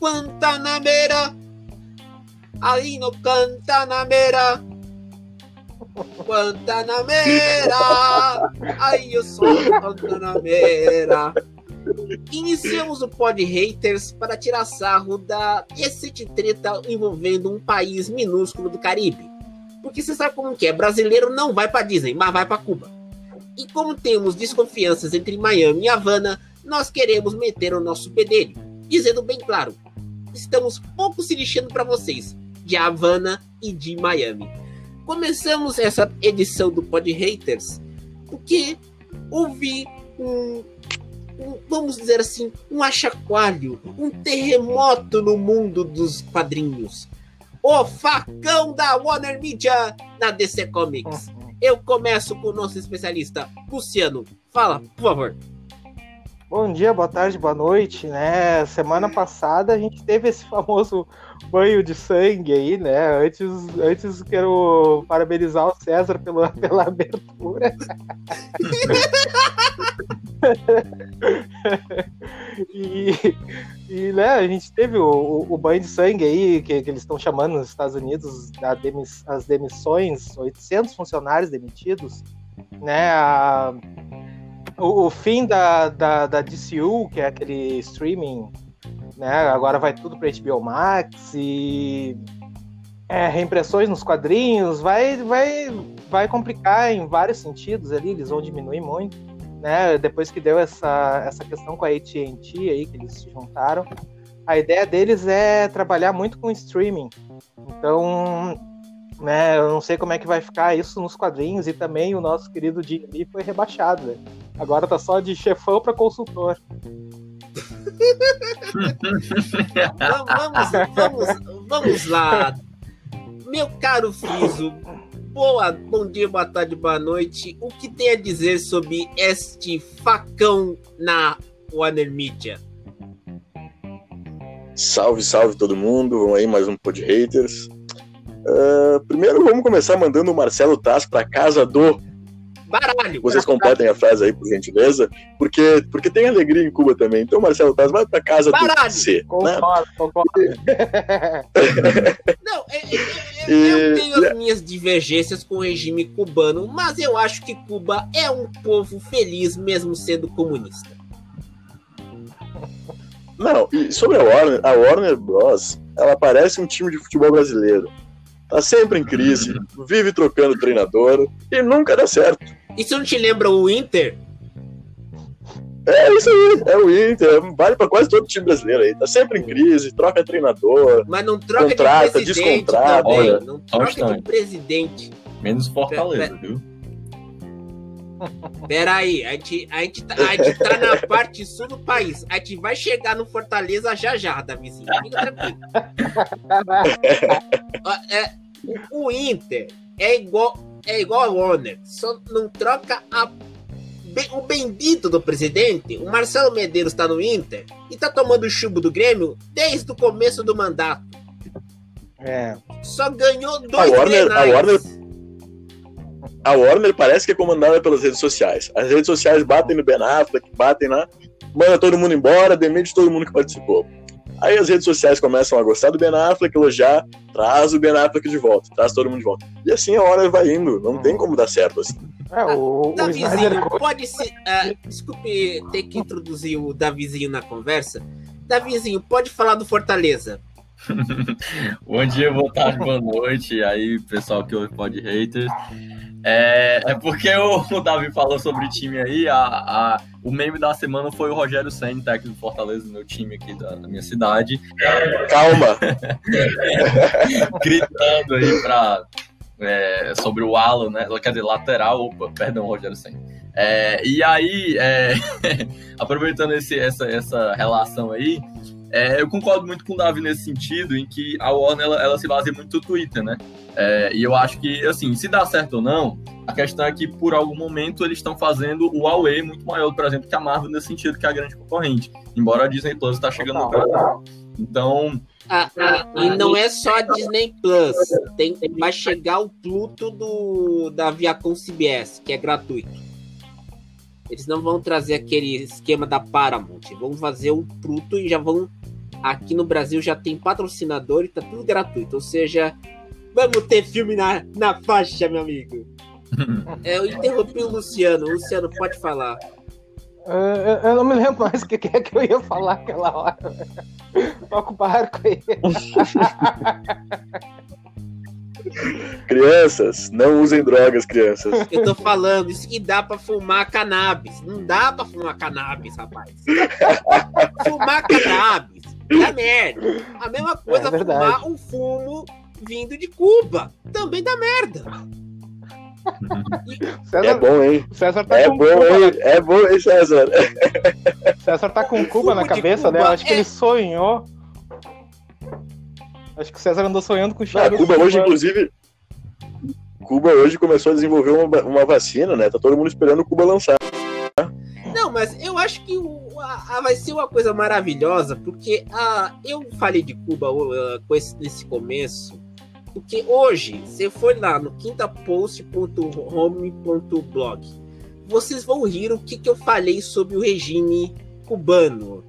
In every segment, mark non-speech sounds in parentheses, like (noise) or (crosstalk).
Guantanamera. Ali no Guantanamera. Guantanamera. Aí eu sou Guantanamera. Iniciamos o Pod Haters para tirar sarro da recente treta envolvendo um país minúsculo do Caribe. Porque você sabe como que é, brasileiro não vai para Disney, mas vai para Cuba. E como temos desconfianças entre Miami e Havana, nós queremos meter o nosso bedelho, dizendo bem claro, estamos pouco se lixando para vocês, de Havana e de Miami. Começamos essa edição do Pod Haters porque houve um um, vamos dizer assim, um achacoalho, um terremoto no mundo dos quadrinhos. O facão da Warner Media na DC Comics. Eu começo com o nosso especialista, Luciano. Fala, por favor. Bom dia, boa tarde, boa noite, né? Semana passada a gente teve esse famoso banho de sangue aí, né? Antes, antes quero parabenizar o César pela, (laughs) pela abertura. (laughs) e, e, né, a gente teve o, o, banho de sangue aí, que, que eles estão chamando nos Estados Unidos as demissões, 800 funcionários demitidos, né? A, o, o, fim da, da, da DCU, que é aquele streaming, né? Agora vai tudo para HBO Max e é, reimpressões nos quadrinhos, vai, vai, vai complicar em vários sentidos ali, eles vão diminuir muito né? Depois que deu essa, essa questão com a AT&T aí, que eles se juntaram, a ideia deles é trabalhar muito com streaming. Então, né, eu não sei como é que vai ficar isso nos quadrinhos e também o nosso querido Jim Lee foi rebaixado. Né? Agora tá só de chefão para consultor. vamos, vamos, vamos lá. Meu caro Friso, boa, bom dia, boa tarde, boa noite. O que tem a dizer sobre este facão na Warner Media? Salve, salve todo mundo. Vamos aí, mais um Pod Haters. Uh, primeiro, vamos começar mandando o Marcelo Taz para casa do Baralho. Vocês completem a frase aí, por gentileza, porque, porque tem alegria em Cuba também. Então, Marcelo Taz, vai pra casa Baralho. do C. Concordo, né? concordo. (laughs) Não, eu, eu, eu, eu tenho as minhas divergências com o regime cubano, mas eu acho que Cuba é um povo feliz, mesmo sendo comunista. Não, e sobre a Warner, a Warner Bros., ela parece um time de futebol brasileiro. Tá sempre em crise, vive trocando treinador e nunca dá certo. Isso não te lembra o Inter? É isso aí, é o Inter, vale para quase todo time brasileiro aí. Tá sempre em crise, troca treinador. Mas não troca contrata, de presidente também. Olha, não troca de presidente. Menos Fortaleza, viu? Pera aí, a gente, a, gente tá, a gente tá na parte sul do país. A gente vai chegar no Fortaleza já já, Davizinho. Fica tranquilo. é, o Inter é igual é igual a Warner, só não troca a, o bendito do presidente. O Marcelo Medeiros está no Inter e tá tomando o chubo do Grêmio desde o começo do mandato. É. Só ganhou dois a Warner, a Warner, a Warner parece que é comandada pelas redes sociais. As redes sociais batem no Ben Affleck, batem lá, manda todo mundo embora, demite todo mundo que participou. Aí as redes sociais começam a gostar do Ben Affleck, elogiar, traz o Ben Affleck de volta, traz todo mundo de volta. E assim a hora vai indo, não tem como dar certo assim. É, o, Davizinho, o pode ser. Uh, desculpe ter que introduzir o Davizinho na conversa. Davizinho, pode falar do Fortaleza. (laughs) Bom dia, boa tarde, boa noite. Aí, pessoal que ouve Pod Haters. É, é porque o, (laughs) o, Davi falou sobre time aí, a, a, o meme da semana foi o Rogério Senna, técnico do Fortaleza, meu time aqui da, da minha cidade. Calma! (laughs) Gritando aí pra, é, sobre o Alan, né? Quer dizer, lateral, opa, perdão, Rogério Senna. É, e aí, é, aproveitando esse, essa, essa relação aí, é, eu concordo muito com o Davi nesse sentido, em que a Warner ela, ela se baseia muito no Twitter, né? É, e eu acho que, assim, se dá certo ou não, a questão é que por algum momento eles estão fazendo o Huawei muito maior, por exemplo, que a Marvel nesse sentido, que é a grande concorrente. Embora a Disney Plus está chegando no Brasil. Então. Ah, ah, e não é só a Disney Plus. Tem, vai chegar o Pluto do, da Viacom CBS, que é gratuito. Eles não vão trazer aquele esquema da Paramount. Vão fazer o Pluto e já vão aqui no Brasil já tem patrocinador e tá tudo gratuito. Ou seja, vamos ter filme na, na faixa, meu amigo. (laughs) é, eu interrompi o Luciano. O Luciano, pode falar. Uh, eu não me lembro mais o que, que é que eu ia falar aquela hora. Toca o barco aí. Crianças, não usem drogas, crianças. Eu tô falando, isso que dá pra fumar cannabis. Não dá pra fumar cannabis, rapaz. (laughs) fumar cannabis dá merda. A mesma coisa é fumar um fumo vindo de Cuba. Também dá merda. César, é bom, hein? César tá é com bom, Cuba hein? É bom, hein, César? César tá com Cuba na cabeça, né? Cuba, né? Acho que ele é- sonhou Acho que o César andou sonhando com o Chaves. Ah, Cuba hoje, inclusive. Cuba hoje começou a desenvolver uma, uma vacina, né? Tá todo mundo esperando o Cuba lançar. Não, mas eu acho que o, a, a vai ser uma coisa maravilhosa, porque a, eu falei de Cuba uh, com esse, nesse começo, porque hoje, você for lá no quintapost.home.blog, vocês vão rir o que, que eu falei sobre o regime cubano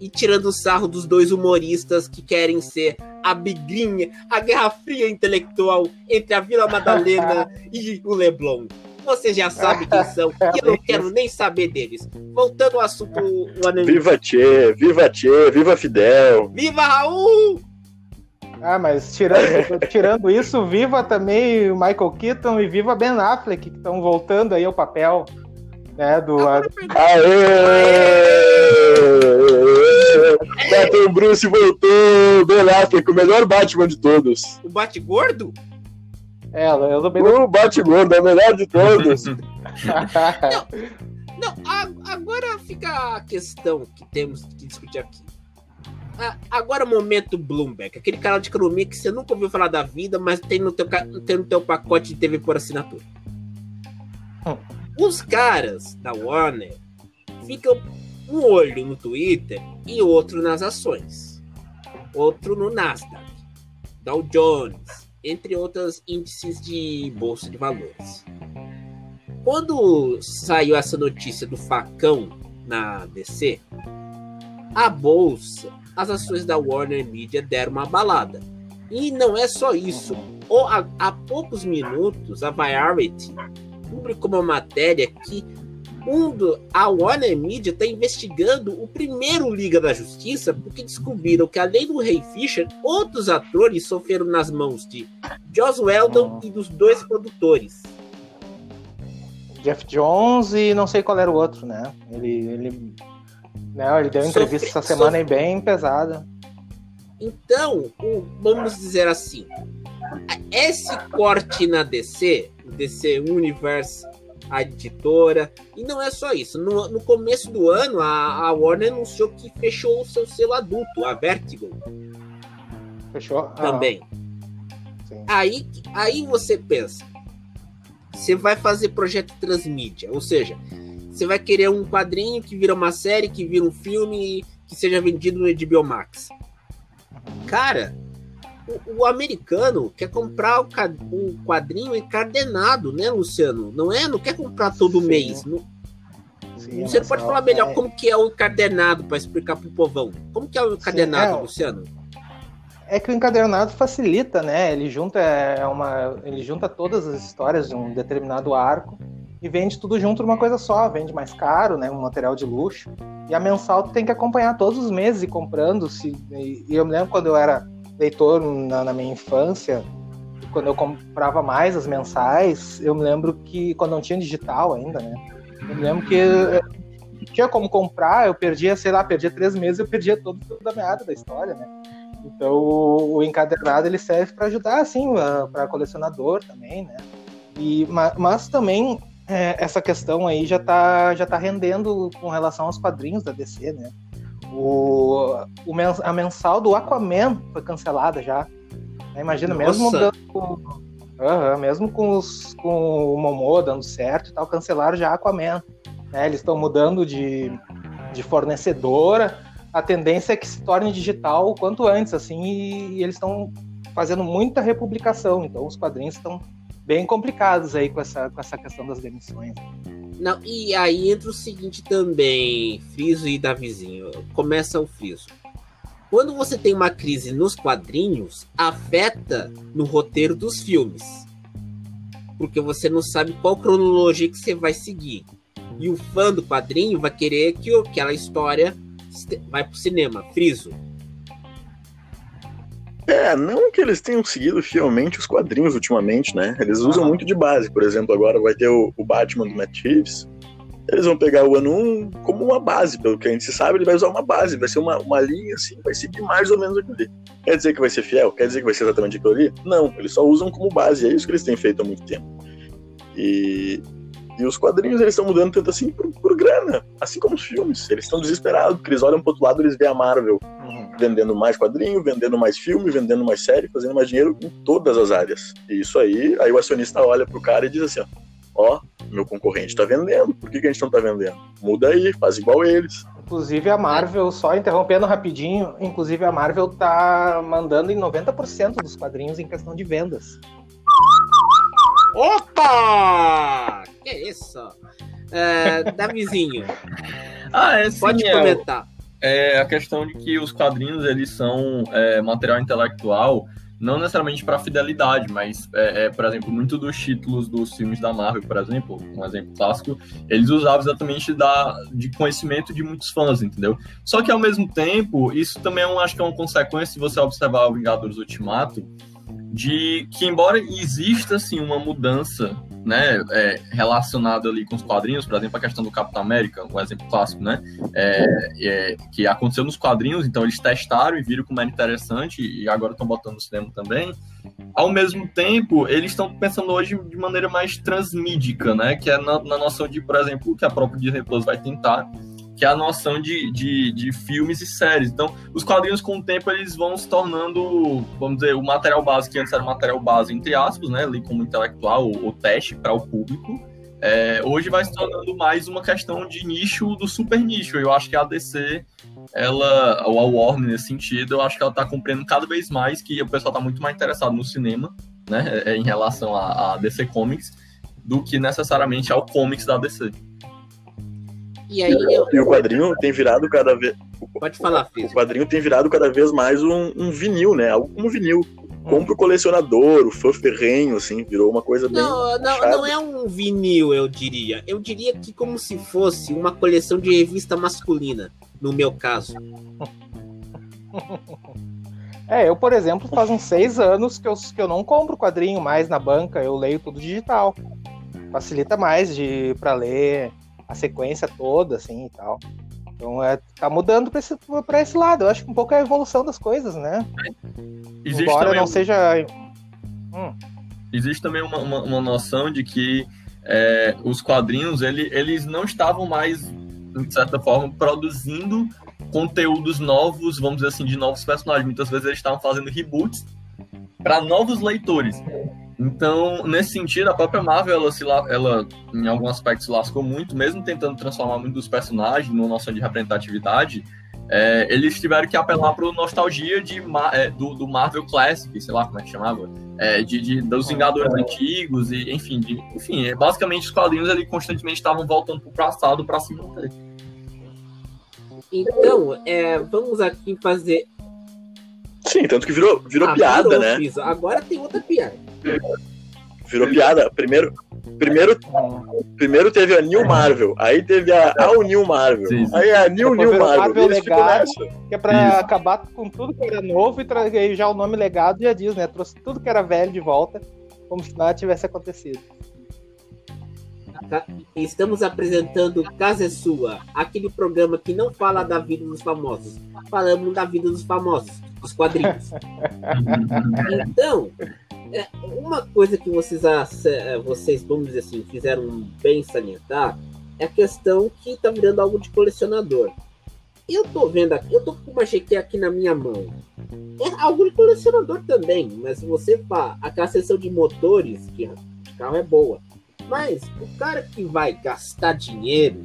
e tirando sarro dos dois humoristas que querem ser a bigrinha, a guerra fria intelectual entre a Vila Madalena (laughs) e o Leblon. Você já sabe quem são (laughs) e eu não quero nem saber deles. Voltando ao assunto. O Viva Tchê, viva Tchê, viva Fidel. Viva Raul! Ah, mas tirando, (laughs) tirando isso, viva também o Michael Keaton e viva Ben Affleck, que estão voltando aí ao papel né, do... Aê! Batman Bruce voltou! Ben Affleck, o melhor Batman de todos. O Bate-Gordo? É, eu também O Bate-Gordo é o melhor de todos. (laughs) não, não, agora fica a questão que temos que discutir aqui. Agora momento Bloomberg, aquele canal de economia que você nunca ouviu falar da vida, mas tem no teu, tem no teu pacote de TV por assinatura. Os caras da Warner ficam um olho no Twitter e outro nas ações, outro no Nasdaq, Dow Jones, entre outros índices de bolsa de valores. Quando saiu essa notícia do facão na DC, a bolsa, as ações da Warner Media deram uma balada. E não é só isso. há poucos minutos, a Variety publicou uma matéria que um do, a Warner Media está investigando o primeiro Liga da Justiça porque descobriram que, além do Ray Fisher, outros atores sofreram nas mãos de Joss Weldon oh. e dos dois produtores. Jeff Jones e não sei qual era o outro, né? Ele, ele, né, ele deu uma entrevista essa semana sofre... bem pesada. Então, o, vamos dizer assim, esse corte na DC, DC Universe, a editora, e não é só isso. No, no começo do ano, a, a, Warner anunciou que fechou o seu selo adulto, a Vertigo. Fechou? Ah. Também. Ah, aí, aí você pensa, você vai fazer projeto transmídia, ou seja, você vai querer um quadrinho que vira uma série, que vira um filme, que seja vendido no HBO Max. Cara, o, o, americano quer comprar o, o, quadrinho encadenado, né, Luciano? Não é? Não quer comprar todo Sim. mês. Não, Sim, você pode falar melhor é... como que é o encadernado para explicar pro povão. Como que é o encadernado, Sim, é... Luciano? É que o encadernado facilita, né? Ele junta é uma, ele junta todas as histórias de um determinado arco e vende tudo junto numa coisa só, vende mais caro, né? Um material de luxo. E a mensal tu tem que acompanhar todos os meses e comprando. Se, e eu me lembro quando eu era leitor na, na, minha infância, quando eu comprava mais as mensais, eu me lembro que quando não tinha digital ainda, né? Eu me lembro que tinha como comprar, eu perdia, sei lá, perdia três meses, eu perdia todo, toda a meada da história, né? Então o, encadernado ele serve para ajudar, assim, para colecionador também, né? E, mas, mas também é, essa questão aí já está já tá rendendo com relação aos quadrinhos da DC, né? O, o mens, a mensal do Aquaman foi cancelada já. Né? Imagina, Nossa. mesmo dando, mesmo com, os, com o Momô dando certo e tal, cancelaram já Aquaman. Né? Eles estão mudando de, de fornecedora. A tendência é que se torne digital o quanto antes, assim, e, e eles estão fazendo muita republicação. Então os quadrinhos estão bem complicados aí com essa, com essa questão das demissões. Não, e aí entra o seguinte também, Friso e Davizinho. Começa o Friso. quando você tem uma crise nos quadrinhos, afeta no roteiro dos filmes. Porque você não sabe qual cronologia que você vai seguir. E o fã do quadrinho vai querer que aquela história vai pro cinema. Friso. É, não que eles tenham seguido fielmente os quadrinhos ultimamente, né? Eles usam muito de base. Por exemplo, agora vai ter o, o Batman do Matt Reeves. Eles vão pegar o ano 1 como uma base, pelo que a gente sabe, ele vai usar uma base, vai ser uma, uma linha assim, vai seguir mais ou menos aquilo ali. Quer dizer que vai ser fiel? Quer dizer que vai ser exatamente aquilo ali? Não, eles só usam como base, é isso que eles têm feito há muito tempo. E, e os quadrinhos eles estão mudando tanto assim por, por grana, assim como os filmes. Eles estão desesperados, porque eles olham pro outro lado eles veem a Marvel vendendo mais quadrinho, vendendo mais filme, vendendo mais série, fazendo mais dinheiro em todas as áreas. E isso aí, aí o acionista olha pro cara e diz assim, ó, ó, meu concorrente tá vendendo, por que, que a gente não tá vendendo? Muda aí, faz igual eles. Inclusive a Marvel, só interrompendo rapidinho, inclusive a Marvel tá mandando em 90% dos quadrinhos em questão de vendas. Opa! Que isso? É, Davizinho. ah, é sim, Pode é, comentar. É a questão de que os quadrinhos eles são é, material intelectual não necessariamente para fidelidade, mas, é, é, por exemplo, muito dos títulos dos filmes da Marvel, por exemplo, um exemplo clássico, eles usavam exatamente da, de conhecimento de muitos fãs, entendeu? Só que, ao mesmo tempo, isso também é um, acho que é uma consequência, se você observar o Vingadores Ultimato, de que, embora exista, assim, uma mudança né, é, relacionado ali com os quadrinhos, por exemplo, a questão do Capitão América, um exemplo clássico, né, é, é, que aconteceu nos quadrinhos, então eles testaram e viram como era interessante e agora estão botando no cinema também. Ao mesmo tempo, eles estão pensando hoje de maneira mais transmídica, né, que é na, na noção de, por exemplo, que a própria Disney Plus vai tentar, que é a noção de, de, de, filmes e séries. Então, os quadrinhos, com o tempo, eles vão se tornando, vamos dizer, o material base, que antes era material base, entre aspas, né, ali como intelectual ou, teste para o público, é, hoje vai se tornando mais uma questão de nicho do super nicho. Eu acho que a DC, ela, ou a Warner nesse sentido, eu acho que ela está compreendendo cada vez mais que o pessoal está muito mais interessado no cinema, né, é, em relação a, a DC Comics, do que necessariamente ao comics da DC. E aí eu... E o quadrinho tem virado cada vez. Pode falar, Físico. O quadrinho tem virado cada vez mais um, um vinil, né? Algo como vinil. Compra o colecionador, o fã ferrenho, assim, virou uma coisa bem. Não, não, não é um vinil, eu diria. Eu diria que como se fosse uma coleção de revista masculina, no meu caso. É, eu, por exemplo, faz uns seis anos que eu, que eu não compro quadrinho mais na banca, eu leio tudo digital. Facilita mais de para ler a sequência toda, assim e tal. Então é, tá mudando para esse, pra esse lado. Eu acho que um pouco é a evolução das coisas, né? Existe Embora não um... seja. Hum. Existe também uma, uma, uma, noção de que é, os quadrinhos ele, eles não estavam mais, de certa forma, produzindo conteúdos novos, vamos dizer assim, de novos personagens. Muitas vezes eles estavam fazendo reboots para novos leitores. Então, nesse sentido, a própria Marvel, ela, se, ela em algum aspecto se lascou muito, mesmo tentando transformar muito dos personagens numa noção de representatividade, é, eles tiveram que apelar para nostalgia de, é, do, do, Marvel Classic, sei lá como é que chamava, é, de, de, dos Vingadores antigos, e enfim, de, enfim, é, basicamente os quadrinhos ali constantemente estavam voltando para o passado para se manter. Então, é, vamos aqui fazer Sim, tanto que virou, virou ah, piada, virou, né? Fiz. Agora tem outra piada. Virou piada. Primeiro, primeiro, primeiro teve a New Marvel, aí teve a All New Marvel, sim, sim. aí a New New Marvel. Marvel legado, que é pra Isso. acabar com tudo que era novo e trazer já o nome legado já diz, né? Trouxe tudo que era velho de volta, como se nada tivesse acontecido. Estamos apresentando Casa é Sua, aquele programa que não fala da vida dos famosos, falamos da vida dos famosos dos quadrinhos. então, é, uma coisa que vocês, é, vocês, vamos dizer assim, fizeram bem salientar é a questão que tá virando algo de colecionador. Eu tô vendo aqui, eu tô com uma GQ aqui na minha mão. É algo de colecionador também, mas você fala, aquela seção de motores, que de carro é boa. Mas o cara que vai gastar dinheiro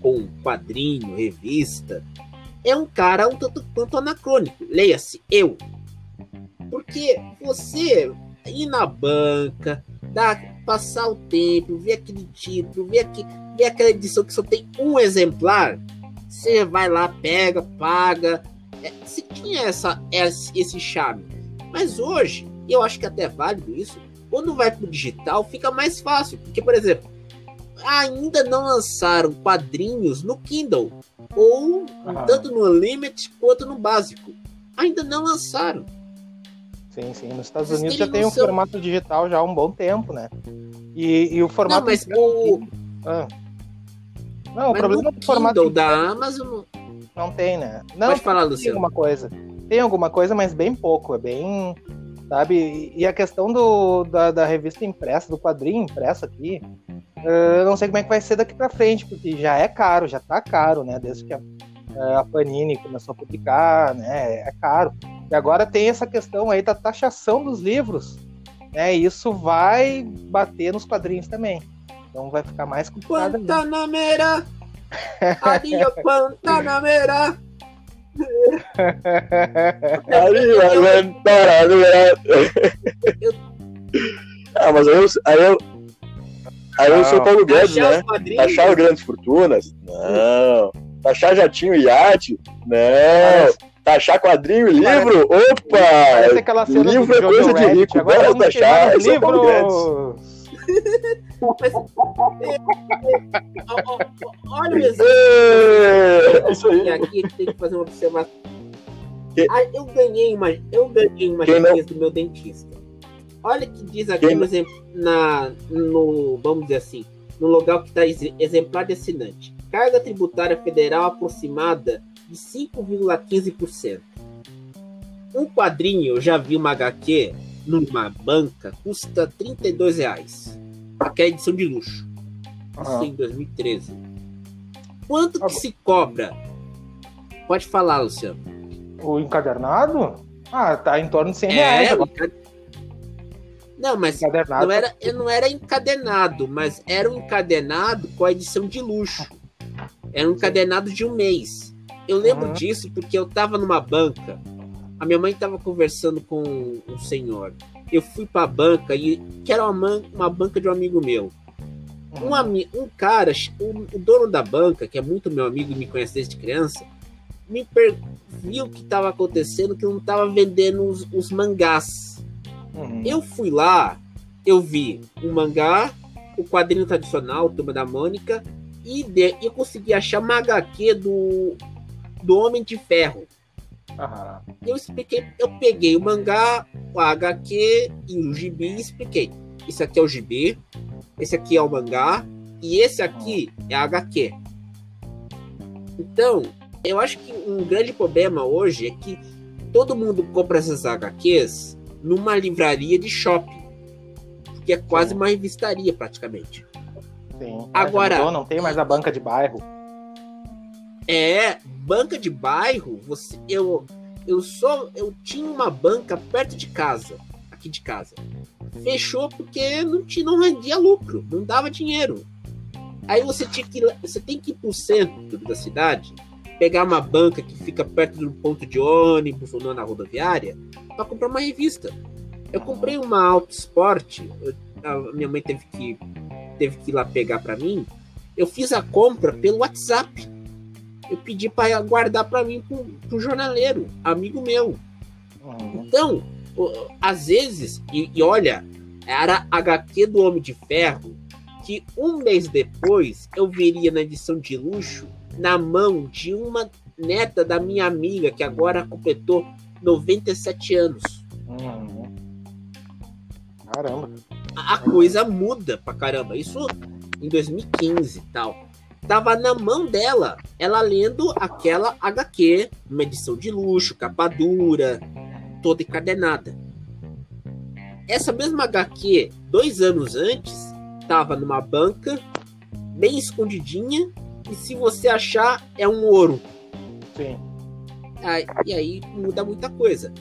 com quadrinho, revista, é um cara um tanto quanto anacrônico. Leia-se, eu. Porque você ir na banca, dar, passar o tempo, ver aquele título, ver, aqui, ver aquela edição que só tem um exemplar, você vai lá, pega, paga, é, se tinha essa, esse charme. Mas hoje, eu acho que até é válido isso, quando vai pro digital fica mais fácil. Porque, por exemplo, ainda não lançaram quadrinhos no Kindle. Ou tanto no Unlimited quanto no básico. Ainda não lançaram. Sim, sim. Nos Estados Vocês Unidos já tem um seu... formato digital já há um bom tempo, né? E, e o formato. Não, mas o. Ah. Não, o problema do formato. da Amazon. Não tem, né? Não, Pode falar, Luciano. Tem alguma coisa. Tem alguma coisa, mas bem pouco. É bem. Sabe? E a questão do, da, da revista impressa, do quadrinho impresso aqui, eu não sei como é que vai ser daqui para frente, porque já é caro, já tá caro, né? Desde que a, a Panini começou a publicar, né? É caro. E agora tem essa questão aí da taxação dos livros, né? E isso vai bater nos quadrinhos também. Então vai ficar mais complicado. Guantanamera! Adio (laughs) Guantanamera! Ah, mas aí eu, aí eu, aí eu sou Paulo Guedes, né? Taxar grandes fortunas? Não. Taxar jatinho e iate? Não. Taxar quadrinho e livro? Opa! livro é coisa de rico. Bora taxar. Livro! (laughs) É, é, olha o exemplo. Isso aí. Aqui tem que fazer uma observação. Ah, eu ganhei uma, eu ganhei uma do meu dentista. Olha que diz aqui no, na, no, vamos dizer assim, no local que está exemplar de assinante. Carga tributária federal aproximada de 5,15%. Um quadrinho, eu já vi uma HQ numa banca, custa 32 reais. Aquela edição de luxo. Isso em 2013. Quanto que se cobra? Pode falar, Luciano. O encadernado? Ah, tá em torno de 100 é, reais. Não, mas não era, não era encadernado, mas era um encadenado com a edição de luxo. Era um encadernado de um mês. Eu lembro uhum. disso porque eu tava numa banca. A minha mãe tava conversando com um senhor. Eu fui pra banca e que era uma, uma banca de um amigo meu. Um, ami, um cara, o, o, dono da banca, que é muito meu amigo e me conhece desde criança, me per, viu o que estava acontecendo, que não estava vendendo os, os mangás. Uhum. Eu fui lá, eu vi um mangá, o quadrinho tradicional, Turma da Mônica, e de, eu consegui achar uma HQ do do Homem de Ferro. Uhum. Eu expliquei, eu peguei o mangá, o HQ e o gibi e expliquei. Isso aqui é o gibi, esse aqui é o mangá e esse aqui é a HQ. Então, eu acho que um grande problema hoje é que todo mundo compra essas HQs numa livraria de shopping, que é quase Sim. uma revistaria praticamente. Sim. Agora não, não tem mais a banca de bairro. É, banca de bairro, você, eu, eu só, eu tinha uma banca perto de casa, aqui de casa. Fechou porque não, tinha, não rendia lucro, não dava dinheiro. Aí você tinha que, você tem que ir pro centro da cidade, pegar uma banca que fica perto do ponto de ônibus ou na rodoviária, para comprar uma revista. Eu comprei uma Auto Sport, eu, a minha mãe teve que teve que ir lá pegar para mim. Eu fiz a compra pelo WhatsApp eu pedi para guardar para mim pro, pro jornaleiro, amigo meu. Uhum. Então, às vezes, e, e, olha, era HQ do Homem de Ferro, que um mês depois eu veria na edição de luxo na mão de uma neta da minha amiga, que agora completou 97 anos. Uhum. Caramba. A, a coisa muda pra caramba. Isso em 2015 e tal tava na mão dela, ela lendo aquela HQ, uma edição de luxo, capa dura, toda encadenada. Essa mesma HQ, dois anos antes, tava numa banca, bem escondidinha, e se você achar, é um ouro. Sim. Aí, e aí muda muita coisa.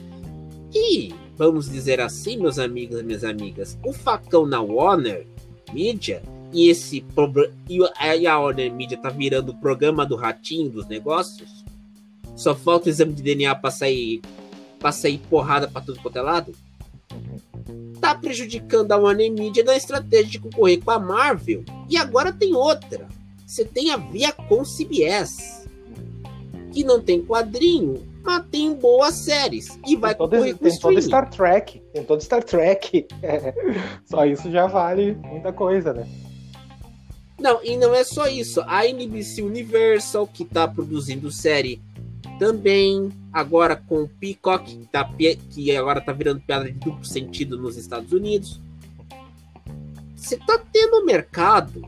E, vamos dizer assim, meus amigos e minhas amigas, o facão na Warner Media e esse e a Warner Media tá virando o programa do ratinho dos negócios, só falta o exame de DNA para sair para sair porrada para tudo quanto é lado. Tá prejudicando a Warner Media na estratégia de concorrer com a Marvel. E agora tem outra. Você tem a Via com CBS, que não tem quadrinho mas tem boas séries e vai Tem todo, concorrer com tem todo streaming. Star Trek. Tem todo Star Trek. É, (laughs) Só isso já vale muita coisa, né? Não, e não é só isso. A NBC Universal, que tá produzindo série também, agora com o Peacock, que, tá, que agora tá virando piada de duplo sentido nos Estados Unidos. Você tá tendo mercado.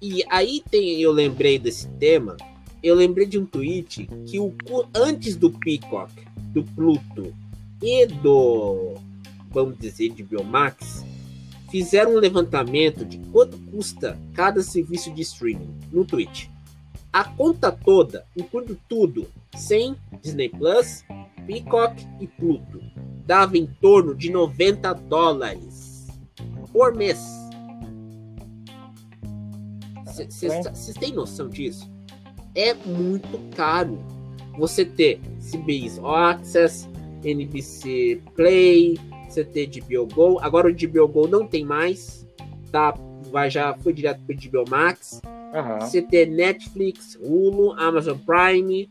E aí tem, eu lembrei desse tema. Eu lembrei de um tweet que o antes do Peacock, do Pluto e do vamos dizer de Biomax, fizeram um levantamento de quanto custa cada serviço de streaming no Twitch. A conta toda, incluindo tudo, sem Disney Plus, Peacock e Pluto, dava em torno de 90 dólares por mês. Vocês têm noção disso? É muito caro você ter CBS All Access, NBC Play, você ter HBO Go. Agora o HBO Go não tem mais, tá? Vai, já foi direto pro HBO Max. Aham. Você ter Netflix, Hulu, Amazon Prime.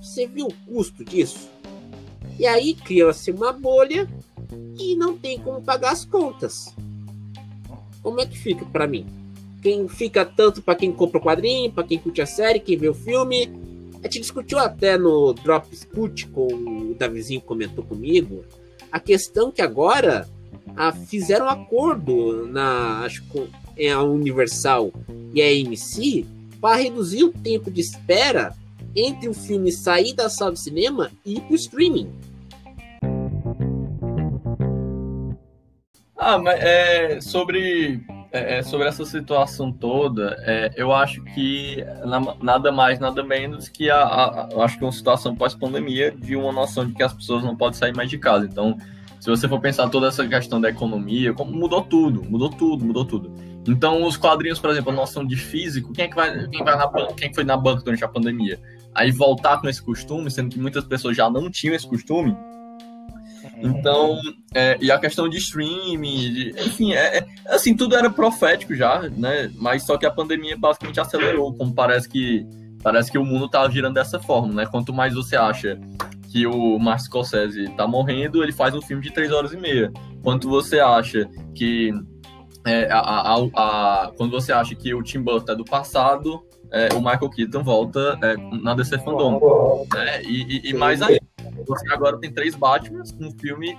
Você viu o custo disso? E aí cria-se uma bolha e não tem como pagar as contas. Como é que fica pra mim? Quem fica tanto pra quem compra o quadrinho, pra quem curte a série, quem vê o filme. A gente discutiu até no Drop Scoot com o Davizinho comentou comigo a questão que agora ah, fizeram um acordo na acho com- é a Universal e a AMC para reduzir o tempo de espera entre o filme sair da sala de cinema e ir pro streaming. Ah, mas é, sobre, é, é, sobre essa situação toda, é, eu acho que na- nada mais, nada menos que a, a- acho que uma situação pós-pandemia de uma noção de que as pessoas não podem sair mais de casa. Então, se você for pensar toda essa questão da economia, como mudou tudo, mudou tudo, mudou tudo. Então, os quadrinhos, por exemplo, a noção de físico, quem é que vai, quem vai na quem foi na banca durante a pandemia? Aí voltar com esse costume, sendo que muitas pessoas já não tinham esse costume, então, é, e a questão de streaming, de- enfim, é, é- assim, tudo era profético já, né? Mas só que a pandemia basicamente acelerou, como parece que parece que o mundo tá girando dessa forma, né? Quanto mais você acha que o Martin Scorsese tá morrendo, ele faz um filme de três horas e meia. Quanto você acha que é, a, a- a- quando você acha que o Tim Burton é do passado, é, o Michael Keaton volta é, na DC Fandom né? E, e- e mais ainda, você agora tem três Batman no filme.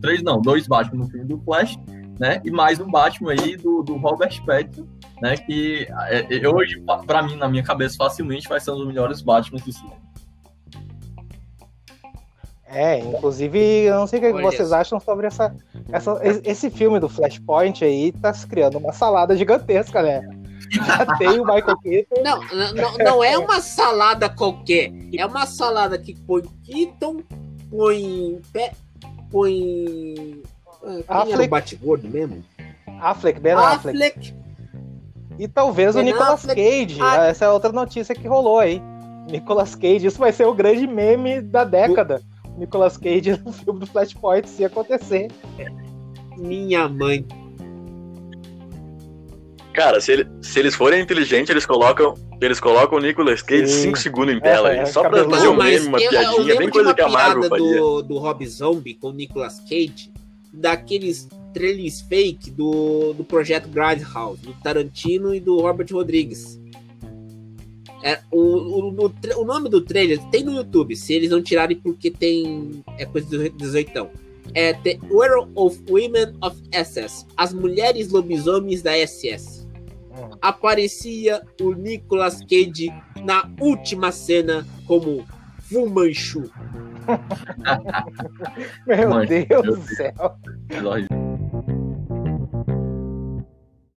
Três não, dois Batman no filme do Flash, né? E mais um Batman aí do, do Robert Pattinson, né? Que é, é, hoje, pra mim, na minha cabeça, facilmente vai ser um dos melhores Batman do cinema. É, inclusive, eu não sei o que Olha vocês acham sobre essa, essa, esse filme do Flashpoint aí, tá se criando uma salada gigantesca, né? Já (laughs) tem o Michael Keaton. Não, não, não é uma salada qualquer. É uma salada que põe Keaton, põe. Pe, põe. ah, Quem era o Affleck. Batigordo mesmo? Affleck, Ben Affleck. Affleck. E talvez o Ben Nicolas Affleck. Cage. Ah. Essa é outra notícia que rolou aí. Nicolas Cage, isso vai ser o grande meme da década. Nicolas Cage (laughs) no filme do Flashpoint, se acontecer. Minha mãe. Cara, se, ele- se eles forem inteligentes, eles colocam, eles colocam o Nicolas Cage Sim. 5 segundos em tela, É, é, só pra fazer um meme, uma eu, eu piadinha, lembro bem coisa que a Marvel faria. do, do Rob Zombie com o Nicolas Cage, daqueles trailers fake do, do projeto Grindhouse, do Tarantino e do Robert Rodrigues. É, o, o, o, o nome do trailer tem no YouTube, se eles não tirarem porque tem. É coisa do 18. É The World of Women of SS As Mulheres Lobisomens da SS. Aparecia o Nicolas Cage na última cena como Fu Manchu. (laughs) Meu Deus do céu.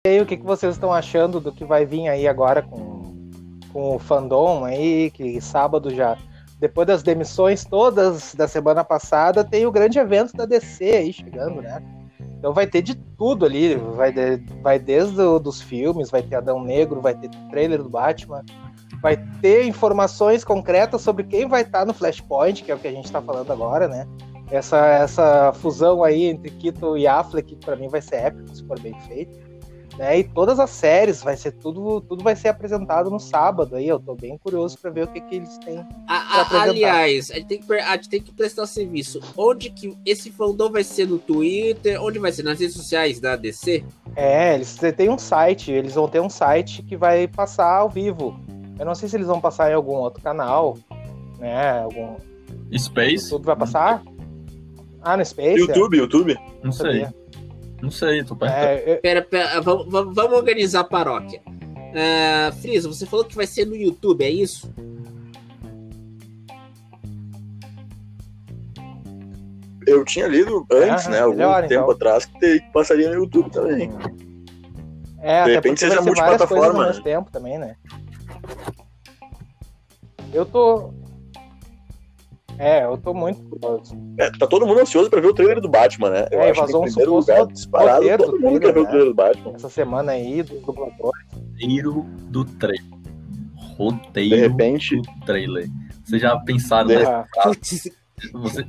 E aí, o que, que vocês estão achando do que vai vir aí agora com, com o fandom aí, que sábado já, depois das demissões todas da semana passada, tem o grande evento da DC aí chegando, né? Então vai ter de tudo ali, vai, de- vai desde o, dos filmes, vai ter Adão Negro, vai ter trailer do Batman, vai ter informações concretas sobre quem vai estar no Flashpoint, que é o que a gente está falando agora, né? Essa, essa fusão aí entre Keaton e Affleck, para mim vai ser épico, se for bem feito. Né? E todas as séries, vai ser tudo, tudo vai ser apresentado no sábado aí. Eu tô bem curioso para ver o que, que eles têm. A- a- aliás, a gente, tem que, a gente tem que prestar serviço. Onde que esse fandom vai ser no Twitter? Onde vai ser? Nas redes sociais da DC? É, eles têm um site, eles vão ter um site que vai passar ao vivo. Eu não sei se eles vão passar em algum outro canal, né? Algum. Space? Tudo vai passar? Ah, no Space? YouTube, YouTube. Não sei. Não sei, tô perguntando. É, eu- Pera, pera, vamos, vamos- organizar a paróquia. Ah, Friso, você falou que vai ser no YouTube, é isso? Eu tinha lido antes, Ah, né? Algum melhor, tempo então. atrás que passaria no YouTube também. É, até repente porque seja multiplataforma, mesmo tempo também, né? Eu tô. É, eu tô muito curioso. É, tá todo mundo ansioso pra ver o trailer do Batman, né? Eu É, acho que vazou em um primeiro lugar, disparado, roteiro todo do mundo quer ver o trailer, trailer do Batman. Essa semana aí, do dublador. Roteiro do trailer. De Roteiro repente, do trailer. Vocês já pensaram De- nessa? Ah. Putz, Você...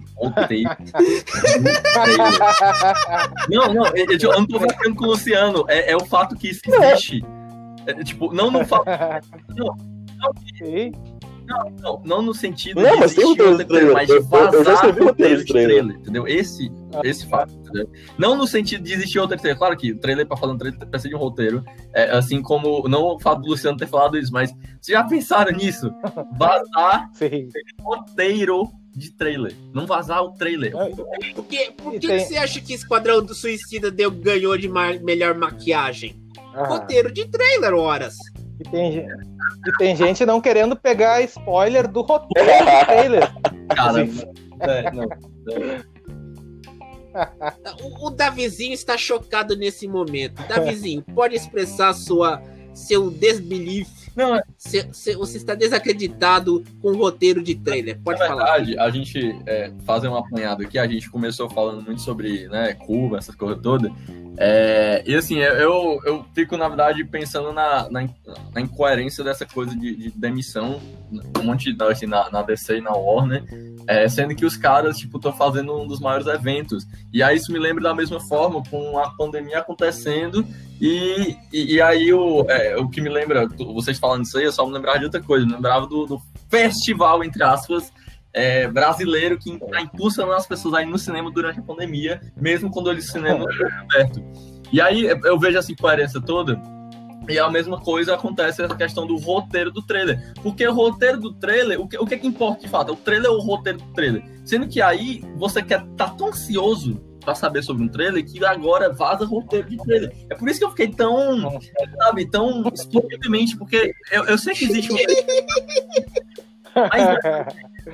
Trailer. (laughs) Não, não, eu, eu não tô ficando com o Luciano. É, é o fato que isso existe. É, tipo, não no fato. (laughs) Sim. Não, não no sentido Não, de mas tem roteiro trailer. mas de Eu- eu- eu já vazar escrevi roteiro de trailer. trailer, entendeu? Esse, esse fato, entendeu? Não no sentido de existir outra trailer. Claro que o trailer, pra fazer um trailer, precisa de um roteiro. É, assim como, não o fato do Luciano ter falado isso, mas vocês já pensaram nisso? Vazar (laughs) Sim. roteiro de trailer. Não vazar o trailer. por que, por que tem- que você acha que Esquadrão do Suicida deu, ganhou de ma- melhor maquiagem? Ah, Roteiro de trailer, horas. E, tem, gen- e tem gente não querendo pegar spoiler do roteiro do (laughs) trailer. Cara, Sim. é, não. O, o Davizinho está chocado nesse momento. Davizinho, pode expressar sua, seu desbelief. Não, é- Se- se- você está desacreditado com o roteiro de trailer. Pode Na falar. verdade, a gente é, fazer um apanhado aqui, a gente começou falando muito sobre né, Cuba, essas coisas todas. É, e assim, eu, eu fico, na verdade, pensando na, na, na incoerência dessa coisa de, de demissão, um monte de assim, na, na DC e na Warner, é, sendo que os caras, tipo, estão fazendo um dos maiores eventos. E aí isso me lembra da mesma forma, com a pandemia acontecendo, e, e, e aí o, é, o que me lembra, vocês falando isso aí, eu só me lembrava de outra coisa, me lembrava do, do festival, entre aspas, é, brasileiro que está impulsionando as pessoas a ir no cinema durante a pandemia, mesmo quando eles cinema é aberto. E aí eu vejo essa incoerência toda, e a mesma coisa acontece essa questão do roteiro do trailer. Porque o roteiro do trailer, o que, o que, é que importa de fato? É o trailer ou o roteiro do trailer? Sendo que aí você quer tá tão ansioso pra saber sobre um trailer que agora vaza roteiro de trailer. É por isso que eu fiquei tão, sabe, tão explosivamente, porque eu, eu sei que existe um (laughs) mas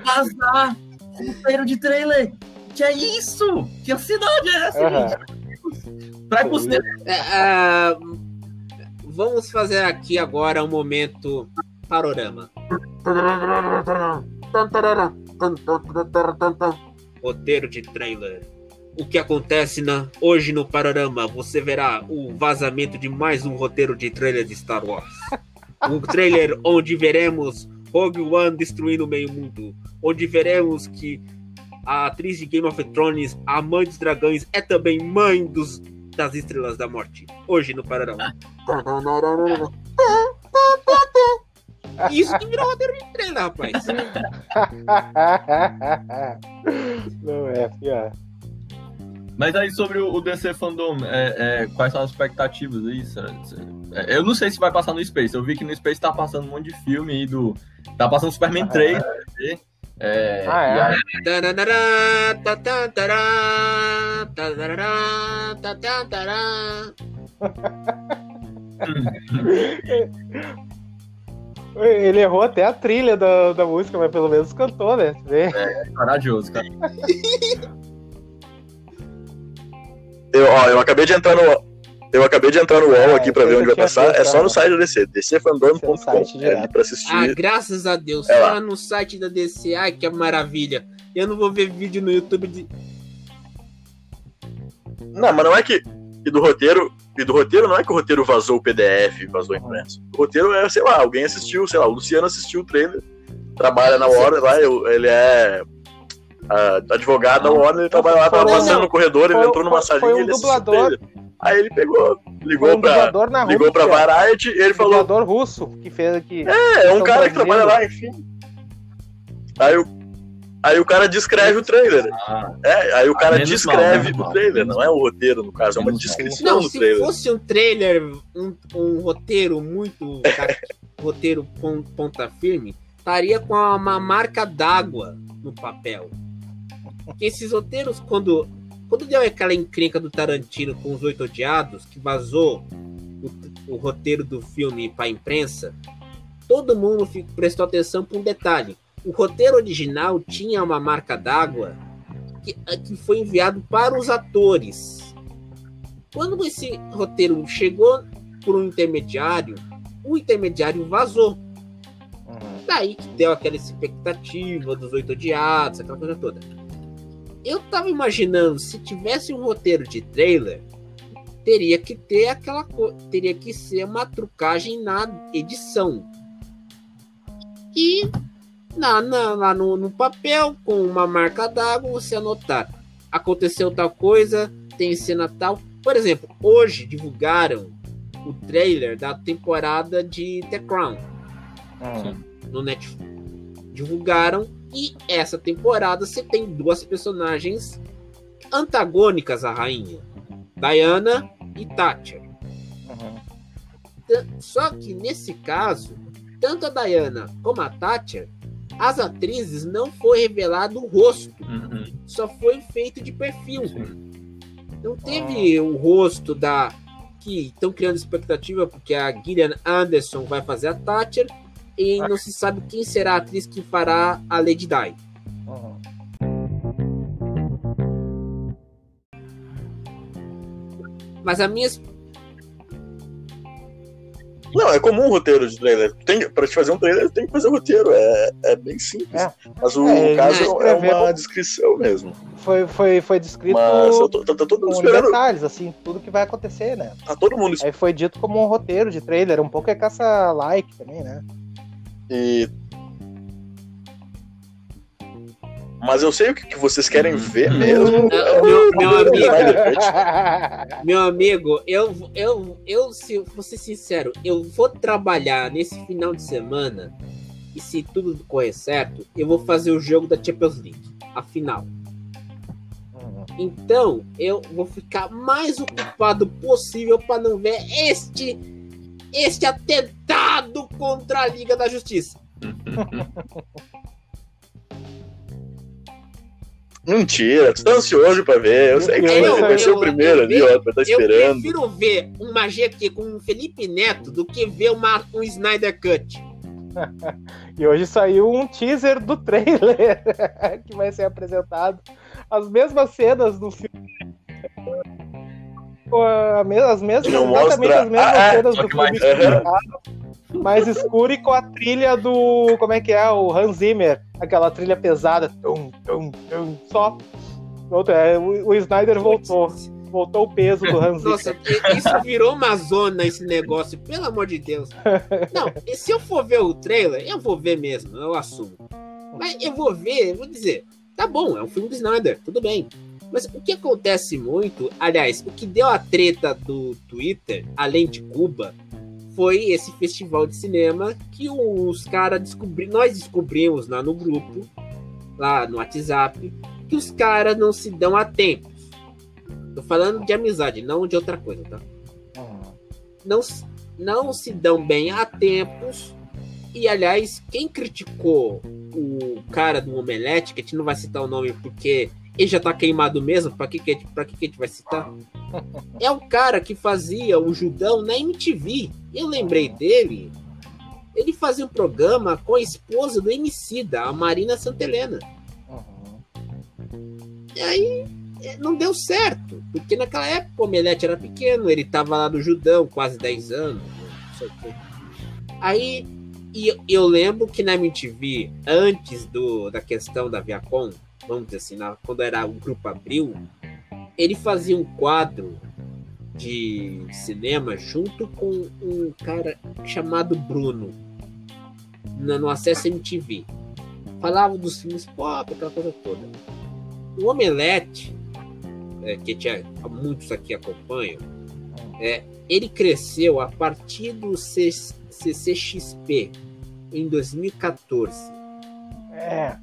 vazar roteiro de trailer. Que é isso? Que ansiedade é essa, Aham. gente? Pra você. É, ah, vamos fazer aqui agora um momento panorama. Roteiro de trailer. O que acontece na, hoje no Panorama? Você verá o vazamento de mais um roteiro de trailer de Star Wars. Um trailer onde veremos Rogue One destruindo o meio mundo. Onde veremos que a atriz de Game of Thrones, a mãe dos dragões, é também mãe dos, das Estrelas da Morte. Hoje no Panorama. Isso que virou roteiro de trailer, rapaz. (laughs) Não é, pior. Mas aí sobre o DC Fandom, é, é, quais são as expectativas aí? É, Eu não sei se vai passar no Space. Eu vi que no Space tá passando um monte de filme aí do. Tá passando Superman 3. né? É, Ah, é? aí- tarará, tá, tá, tará. (laughs) Ele errou até a trilha da, da música, mas pelo menos cantou, né? Vê? corajoso, cara. (laughs) Eu, ó, eu acabei de entrar no. Eu acabei de entrar no UOL Ah, aqui pra ver onde vai passar. É só no site da DC, dcfandom.com. É pra assistir. Ah, graças a Deus. É Só lá. no site da DC. Ai, que maravilha. Eu não vou ver vídeo no YouTube de. Não, mas não é que. E do roteiro. E do roteiro não é que o roteiro vazou o PDF, vazou impresso. O roteiro é, sei lá, alguém assistiu, sei lá, o Luciano assistiu o trailer, trabalha na Warner lá, ele é ah, advogado da Warner, ele trabalha lá, tava passando no corredor, ele foi- entrou numa foi- salinha foi um ele dublador. Aí ele pegou, ligou um pra, ligou pra Rússia. Variety e ele Um falou: dublador russo que fez que É, é um Estão cara que trabalha lá, enfim. Aí o, aí o cara descreve o trailer. Ah, É, aí o cara menos descreve mal, o trailer, não é o roteiro, no caso, é uma descrição Não, do se trailer. fosse um trailer, um, um roteiro muito. (laughs) roteiro pon- ponta firme, estaria com uma marca d'água no papel. Esses roteiros, quando. Quando deu aquela encrenca do Tarantino com os Oito Odiados, que vazou o, o roteiro do filme para a imprensa, todo mundo prestou atenção para um detalhe. O roteiro original tinha uma marca d'água que, que foi enviado para os atores. Quando esse roteiro chegou por um intermediário, o intermediário vazou. Uhum. Daí que deu aquela expectativa dos oito odiados, aquela coisa toda. Eu tava imaginando, se tivesse um roteiro de trailer, teria que ter aquela teria que ser uma trucagem na edição. E na, na- lá no, no papel, com uma marca d'água, você anotar. Aconteceu tal coisa, tem cena tal. Por exemplo, hoje divulgaram o trailer da temporada de The Crown Uhum. no Netflix. Divulgaram e essa temporada você tem duas personagens antagônicas à rainha, Diana e Thatcher. Uhum. Só que nesse caso, tanto a Diana como a Thatcher, as atrizes não foi revelado o rosto, uhum. só foi feito de perfil. Não teve o rosto da que estão criando expectativa porque a Gillian Anderson vai fazer a Thatcher e não se sabe quem será a atriz que fará a Lady Di. Uhum. Mas a minha Não, é comum o roteiro de trailer. Tem, pra te fazer um trailer, tem que fazer o roteiro. É, é bem simples. É. Mas o É, caso é uma descrição mesmo. Foi, foi, foi descrito Mas tô, tá, tá todo mundo com esperando. detalhes, assim, tudo que vai acontecer, né? Tá todo mundo Aí foi dito como um roteiro de trailer, um pouco é caça-like também, né? E... Mas eu sei o que, vocês querem ver mesmo. Meu, meu amigo, meu amigo, eu, eu, eu, se eu vou ser sincero, eu vou trabalhar nesse final de semana e se tudo correr certo, eu vou fazer o jogo da Champions League, a final. Então, eu vou ficar mais ocupado possível para não ver este este atentado contra a Liga da Justiça. (laughs) Mentira, tu tá ansioso pra ver. Eu sei que Eu- vai, vai ser o primeiro eu- ali, ó. Vai estar Eu esperando. prefiro ver uma GQ com o Felipe Neto do que ver uma, um Snyder Cut. (laughs) E hoje saiu um teaser do trailer (laughs) que vai ser apresentado. As mesmas cenas do filme. Com a me- As mesmas, Não exatamente mostra- as mesmas Ah, é, cenas do filme mais- escuro, mais escuro e com a trilha do. Como é que é? O Hans Zimmer. Aquela trilha pesada. Tum, tum, tum, só. Outra, é, o, o Snyder voltou. Voltou o peso do Hans Zimmer. Nossa, isso virou uma zona esse negócio, pelo amor de Deus. Não, e se eu for ver o trailer, eu vou ver mesmo, eu assumo. Mas eu vou ver, eu vou dizer, tá bom, é um filme do Snyder, tudo bem. Mas o que acontece muito, aliás, o que deu a treta do Twitter, além de Cuba, foi esse festival de cinema que os caras descobriram, nós descobrimos lá no grupo, lá no WhatsApp, que os caras não se dão a tempos. Tô falando de amizade, não de outra coisa, tá? Não, não se dão bem há tempos. E, aliás, quem criticou o cara do Omelete, que a gente não vai citar o nome porque ele já tá queimado mesmo, pra que, que, pra que, que a gente vai citar? É o cara que fazia o Judão na MTV. Eu lembrei dele. Ele fazia um programa com a esposa do Emicida, a Marina Santelena. E aí eh, não deu certo, porque naquela época o Omelete era pequeno, ele tava lá no Judão, quase 10 anos, não sei o quê. Aí e eu lembro que na MTV, antes do, da questão da Viacom, vamos dizer assim, na- quando era o Grupo Abril, ele fazia um quadro de cinema junto com um cara chamado Bruno, na- no Acesso MTV. Falava dos filmes pop, aquela coisa toda. O Omelete, é, que tinha, muitos aqui acompanham, É, ele cresceu a partir do CCXP em 2014. É,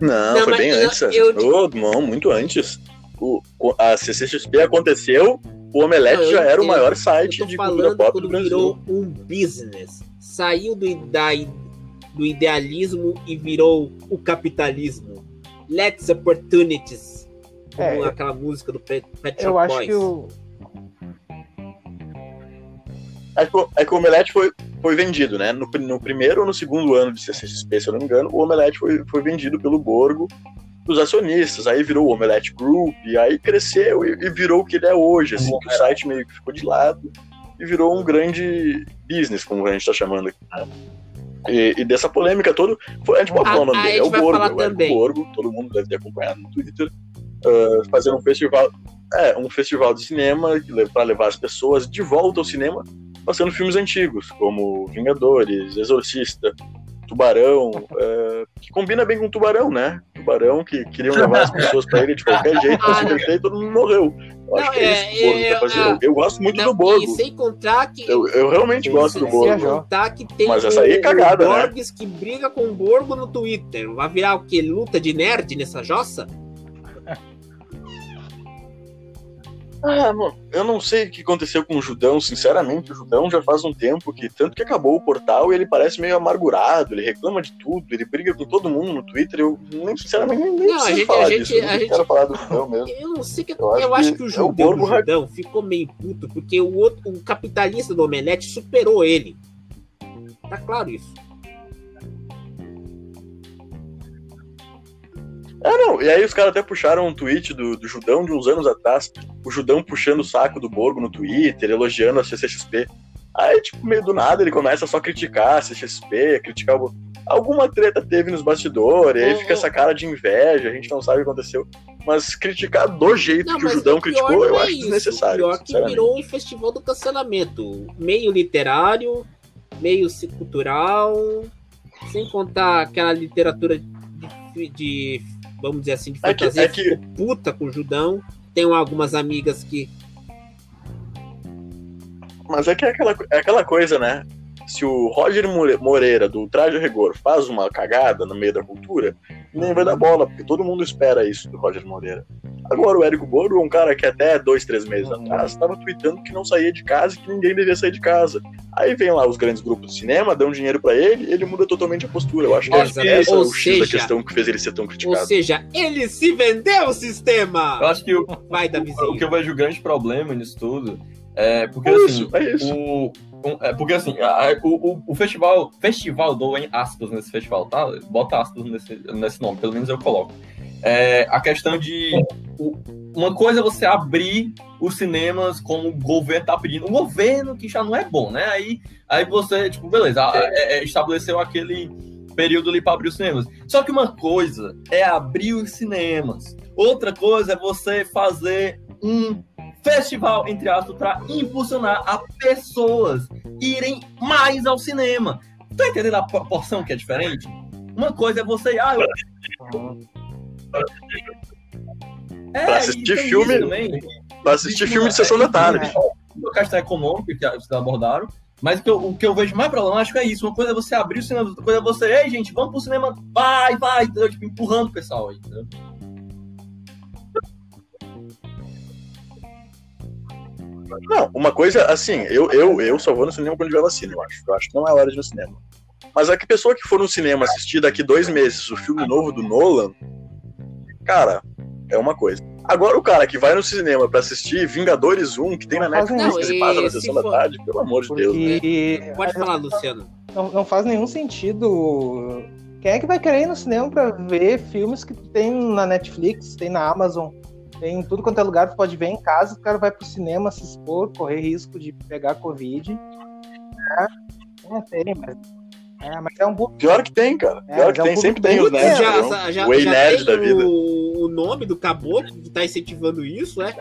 Não, Não, foi bem eu- antes. eu- Ô, não, muito antes. O, a CCXP aconteceu, o Omelete Não, já era o maior Eu site tô de cultura falando pop do quando Brasil. virou um business. Saiu do, da, do idealismo e virou o capitalismo. Let's opportunities. Como É, aquela música do Pet, Pet Shop eu acho Boys. que o. É que, o- é que o Omelete foi, foi vendido, né? No, no primeiro ou no segundo ano de CCXP, se eu não me engano, o Omelete foi, foi vendido pelo Borgo dos acionistas. Aí virou o Omelete Group, e aí cresceu e, e virou o que ele é hoje. Assim, que o site meio que ficou de lado e virou um grande business, como a gente tá chamando aqui. né? E, e dessa polêmica toda, foi, a gente pode falar o nome dele, é o Borgo, é o. Borgo, todo mundo deve ter acompanhado no Twitter, ah, fazendo um festival, é, um festival de cinema para levar as pessoas de volta ao cinema passando filmes antigos, como Vingadores, Exorcista, Tubarão, é, que combina bem com Tubarão, né? Tubarão que queriam levar as pessoas pra ele de qualquer (laughs) jeito, pra se divertir, e todo mundo morreu. Eu acho Não, que é isso que o Borgo é, tá fazendo. é, Eu, eu gosto muito Não, do Borgo. E sem contar que. Eu, eu realmente gosto do sem Borgo. Viajou. contar que tem Mas essa aí é cagada, o né? Borges que briga com o Borgo no Twitter. Vai virar o quê? Luta de nerd nessa jossa? Ah, mano, eu não sei o que aconteceu com o Judão, sinceramente, o Judão já faz um tempo que, tanto que acabou o portal, e ele parece meio amargurado, ele reclama de tudo, ele briga com todo mundo no Twitter, eu nem, sinceramente, nem, Não, a gente- falar a disso, gente- a gente- quero falar do Judão mesmo. Eu não sei que. Eu Eu acho que que, o é o Judão ficou meio puto, porque o outro, o capitalista do Omelete superou ele. Tá claro isso. Ah, não, e aí os caras até puxaram um tweet do, do Judão de uns anos atrás, o Judão puxando o saco do Borgo no Twitter, elogiando a CCXP. Aí, tipo, meio do nada, ele começa só a criticar a CCXP, criticar o... Alguma treta teve nos bastidores, aí fica essa cara de inveja, a gente não sabe o que aconteceu. Mas criticar do jeito Não, que o Judão o criticou, eu é acho isso. desnecessário. O pior que sinceramente. virou um festival do cancelamento. Meio literário, meio cultural, sem contar aquela literatura de, de, vamos dizer assim, de É que- fantasia é que- ficou puta com o Judão. Tenho algumas amigas que. Mas é que é aquela, é aquela coisa, né? Se o Roger More- Moreira, do Traje Rigor, faz uma cagada no meio da cultura, nem vai dar bola, porque todo mundo espera isso do Roger Moreira. Agora, o Érico Borgo é um cara que até dois, três meses Uhum. atrás estava tweetando que não saía de casa e que ninguém devia sair de casa. Aí vem lá os grandes grupos de cinema, dão dinheiro pra ele e ele muda totalmente a postura. Eu acho que Ou essa seja- é o ou X da seja- questão que fez ele ser tão Ou criticado. seja, ele se vendeu o sistema! Eu acho que o, Vai da o que eu vejo grande problema nisso tudo é porque É assim. isso, é isso. O, um- é porque assim, a- a- o, o, o festival, festival, dou em aspas nesse festival, tá? Bota aspas nesse, nesse nome, pelo menos eu coloco. É, a questão de. uma coisa é você abrir os cinemas como o governo tá pedindo. O governo que já não é bom, né? Aí, aí você, tipo, beleza, é- é, estabeleceu aquele período ali para abrir os cinemas. Só que uma coisa é abrir os cinemas, outra coisa é você fazer um festival, entre aspas, para impulsionar a pessoas irem mais ao cinema. Tá entendendo a proporção que é diferente? Uma coisa é você. Ah, eu... É, Pra assistir filme, também. Pra assistir Existe filme de sessão é, da tarde. a questão econômica que vocês abordaram, mas o que, eu, o que eu vejo mais problemático é isso. Uma coisa é você abrir o cinema, outra coisa é você, ei, gente, vamos pro cinema, vai, vai, entendeu? Tipo, empurrando o pessoal aí, entendeu? Não, uma coisa, assim, eu, eu, eu só vou no cinema quando tiver vacina, eu acho. Eu acho que não é hora de ir no cinema. Mas a que pessoa que for no cinema assistir daqui dois meses o filme novo do Nolan, cara, é uma coisa. Agora o cara que vai no cinema pra assistir Vingadores 1, que tem na Não Netflix, Não, que passa na sessão se da tarde, pelo amor de Deus. né? Pode falar, Luciano. não, não faz nenhum sentido. Quem é que vai querer ir no cinema pra ver filmes que tem na Netflix, tem na Amazon, tem em tudo quanto é lugar, tu pode ver em casa, o cara vai pro cinema se expor, correr risco de pegar Covid. É, é, tem, mas é, mas é um burro. Pior que tem, cara. É, Pior mas que é um tem, pouco sempre tem os nerds. já, né? já, o Way já Nerd tem da vida. O, o nome do caboclo que tá incentivando isso, é?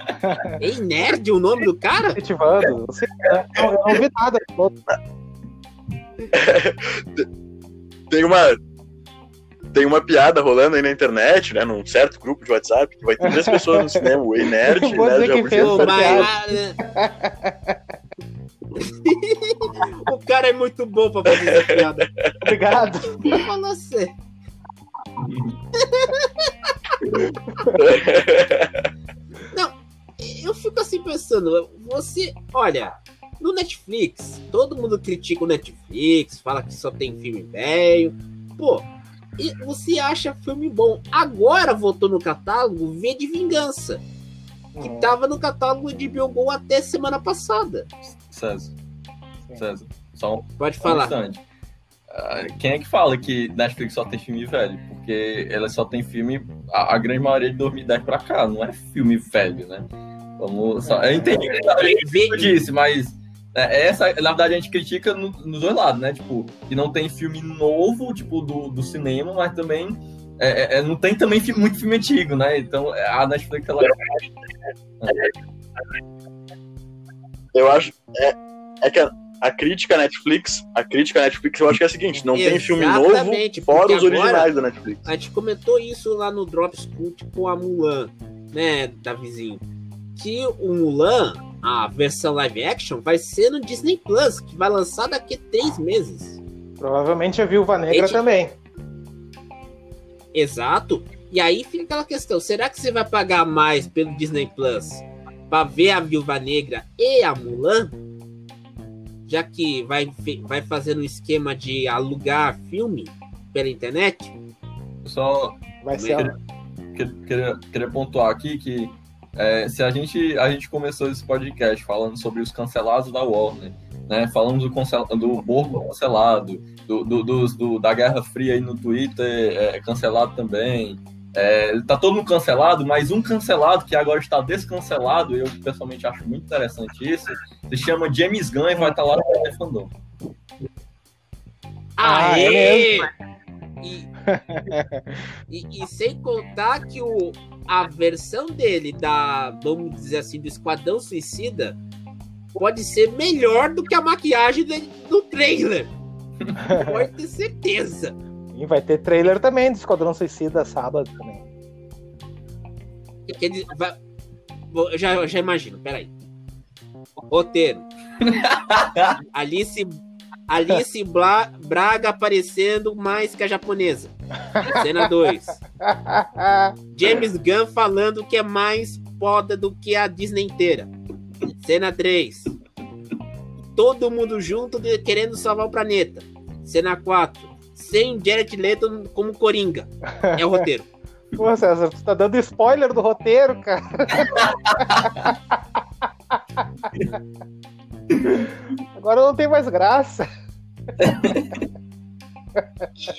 Ei, nerd, o nome do cara? incentivando. Você- Eu, não vi nada. Tem uma. tem uma piada rolando aí na internet, né? Num certo grupo de WhatsApp, que vai ter três pessoas no cinema, o Ei Nerd, Eu vou né? (laughs) o cara é muito bom pra fazer essa piada. Obrigado. Vou falar sério. Não, eu fico assim pensando, você, olha, no Netflix, todo mundo critica o Netflix, fala que só tem filme velho. Pô, e você acha filme bom. Agora voltou no catálogo V de Vingança, que Hum, tava no catálogo de Bilbo até semana passada. César. César, só um Pode Só um falar. instante. Ah, Quem é que fala que Netflix só tem filme velho? Porque ela só tem filme, a, a grande maioria de 2010 pra cá, não é filme velho, né? Vamos só, eu entendi o que eu disse, mas é, essa, na verdade, a gente critica no- nos dois lados, né? Tipo, que não tem filme novo, tipo, do, do cinema, mas também é, é, é, não tem também fi- muito filme antigo, né? Então a Netflix ela Eu acho. É, é que a, crítica Netflix, a crítica Netflix, eu acho que é a seguinte: não tem filme novo Exatamente, fora os originais da Netflix. A gente comentou isso lá no Drops Cult com a Mulan, né, Davizinho? Que o Mulan, a versão live action, vai ser no Disney Plus, que vai lançar daqui a três meses. Provavelmente a Viúva Negra Gente- também. Exato. E aí fica aquela questão: será que você vai pagar mais pelo Disney Plus pra ver a Viúva Negra e a Mulan? Já que vai, vai fazendo um esquema de alugar filme pela internet? só Vai ser. Queria, queria- queria, queria pontuar aqui que é, se a gente, a gente começou esse podcast falando sobre os cancelados da Warner, né? Falamos do, cancel, do Borgo cancelado, do, do, dos- do- da Guerra Fria aí no Twitter é, cancelado também. É, tá todo mundo cancelado, mas um cancelado que agora está descancelado, eu pessoalmente acho muito interessante isso, se chama James Gunn e vai estar lá no TV Fandom. Ah, é Aê! E, e, e sem contar que o, a versão dele da, vamos dizer assim, do Esquadrão Suicida pode ser melhor do que a maquiagem dele do trailer. (laughs) Pode ter certeza. E vai ter trailer também do Esquadrão Suicida sábado também. Vai- eu já, eu já imagino, peraí. Roteiro. (laughs) Alice, Alice Bla- Braga aparecendo mais que a japonesa. Cena 2. James Gunn falando que é mais foda do que a Disney inteira. Cena 3. Todo mundo junto querendo salvar o planeta. Cena 4. Sem Jared Leto como Coringa. É o roteiro. (laughs) Pô, César, tu tá dando spoiler do roteiro, cara. (laughs) Agora não tem mais graça.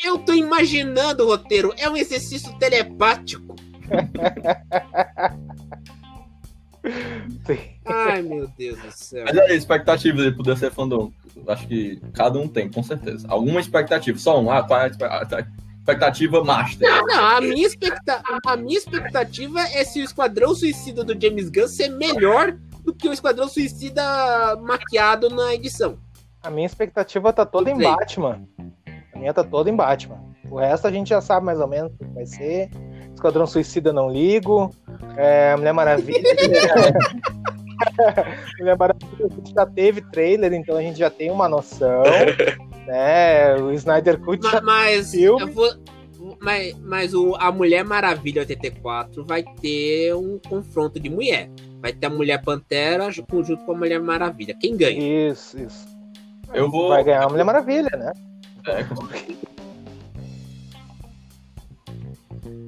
Eu tô imaginando o roteiro. É um exercício telepático. (laughs) Sim. Ai, meu Deus do céu. Mas é expectativa de poder ser fandom. Acho que cada um tem, com certeza. Alguma expectativa, só um. Ah, qual é a expectativa master? Não, não, a minha, expecta... a minha expectativa é se o Esquadrão Suicida do James Gunn ser melhor do que o Esquadrão Suicida maquiado na edição. A minha expectativa tá toda em. Batman. A minha tá toda em Batman. O resto a gente já sabe mais ou menos o que vai ser. Esquadrão Suicida não ligo. É, Mulher Maravilha. (laughs) (laughs) Mulher Maravilha a gente já teve trailer, então a gente já tem uma noção. (laughs) né? O Snyder Cut Mas, Filme. eu vou. Mas, mas o, a Mulher Maravilha 84 vai ter um confronto de mulher. Vai ter a Mulher Pantera ju- junto com a Mulher Maravilha. Quem ganha? Isso, isso. Eu vou. Vai ganhar a Mulher Maravilha, né? É. (laughs)